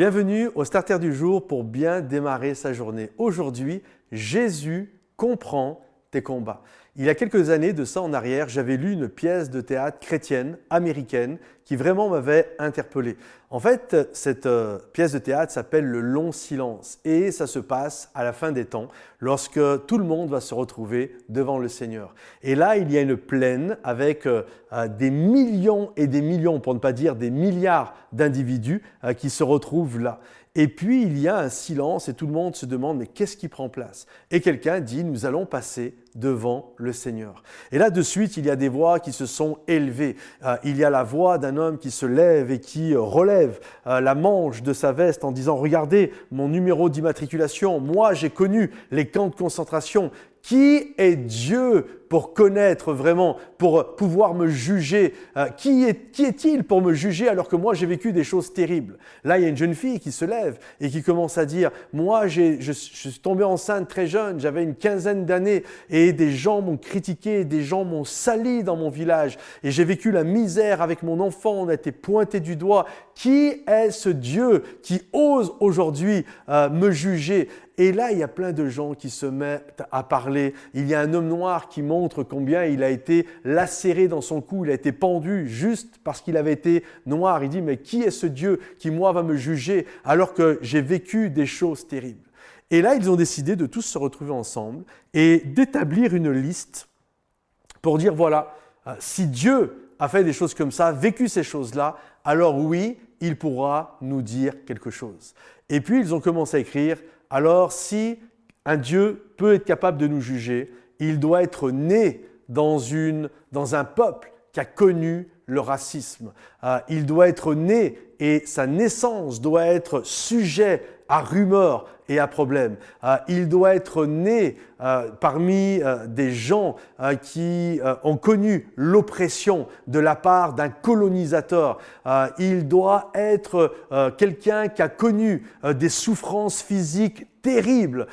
Bienvenue au Starter du jour pour bien démarrer sa journée. Aujourd'hui, Jésus comprend tes combats. Il y a quelques années de ça en arrière, j'avais lu une pièce de théâtre chrétienne américaine qui vraiment m'avait interpellé. En fait, cette euh, pièce de théâtre s'appelle Le long silence et ça se passe à la fin des temps lorsque tout le monde va se retrouver devant le Seigneur. Et là, il y a une plaine avec euh, euh, des millions et des millions, pour ne pas dire des milliards d'individus qui se retrouvent là. Et puis il y a un silence et tout le monde se demande mais qu'est-ce qui prend place? Et quelqu'un dit nous allons passer devant le Seigneur. Et là de suite il y a des voix qui se sont élevées. Euh, il y a la voix d'un homme qui se lève et qui euh, relève euh, la manche de sa veste en disant regardez mon numéro d'immatriculation, moi j'ai connu les camps de concentration. Qui est Dieu pour connaître vraiment, pour pouvoir me juger. Euh, qui est-il pour me juger alors que moi j'ai vécu des choses terribles? Là, il y a une jeune fille qui se lève et qui commence à dire, moi je, suis tombée enceinte très jeune, j'avais une quinzaine d'années et des gens m'ont critiqué, des gens m'ont sali dans mon village et j'ai vécu la misère avec mon enfant, on a été pointé du doigt. Qui est ce Dieu qui ose aujourd'hui euh, me juger? Et là, il y a plein de gens qui se mettent à parler. Il y a un homme noir qui combien il a été lacéré dans son cou, il a été pendu juste parce qu'il avait été noir. Il dit, mais qui est ce Dieu qui, moi, va me juger alors que j'ai vécu des choses terribles? Et là, ils ont décidé de tous se retrouver ensemble et d'établir une liste pour dire, voilà, euh, si Dieu a fait des choses comme ça, vécu ces choses-là, alors oui, il pourra nous dire quelque chose. Et puis, ils ont commencé à écrire alors si un Dieu peut être capable de nous juger, il doit être né dans, un peuple qui a connu le racisme. Euh, il doit être né et sa naissance doit être sujet à rumeurs et à problèmes. Euh, il doit être né euh, parmi des gens qui ont connu l'oppression de la part d'un colonisateur. il doit être quelqu'un qui a connu des souffrances physiques terribles.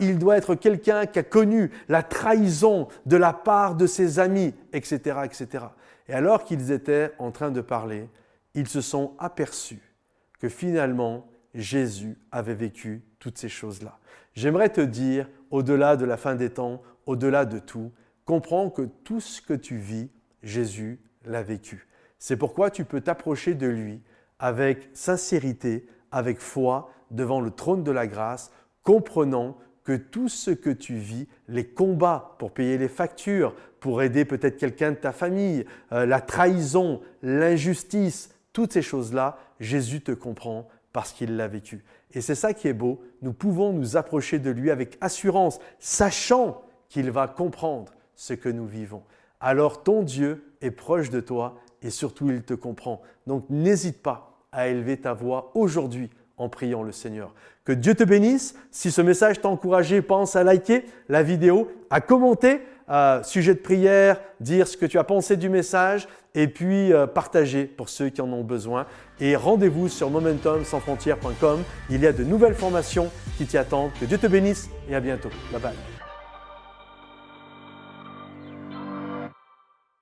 il doit être quelqu'un qui a connu la trahison de la part de ses amis, etc., etc. Et alors qu'ils étaient en train de parler, ils se sont aperçus que finalement Jésus avait vécu toutes ces choses-là. J'aimerais te dire, au-delà de la fin des temps, au-delà de tout, comprends que tout ce que tu vis, Jésus l'a vécu. C'est pourquoi tu peux t'approcher de lui avec sincérité, avec foi, devant le trône de la grâce, comprenant que tout ce que tu vis, les combats pour payer les factures, pour aider peut-être quelqu'un de ta famille, euh, la trahison, l'injustice, toutes ces choses-là, Jésus te comprend parce qu'il l'a vécu. Et c'est ça qui est beau, nous pouvons nous approcher de lui avec assurance, sachant qu'il va comprendre ce que nous vivons. Alors ton Dieu est proche de toi et surtout il te comprend. Donc n'hésite pas à élever ta voix aujourd'hui en priant le Seigneur. Que Dieu te bénisse. Si ce message t'a encouragé, pense à liker la vidéo, à commenter, euh, sujet de prière, dire ce que tu as pensé du message et puis euh, partager pour ceux qui en ont besoin. Et rendez-vous sur momentumsansfrontières.com. Il y a de nouvelles formations qui t'y attendent. Que Dieu te bénisse et à bientôt. Bye bye.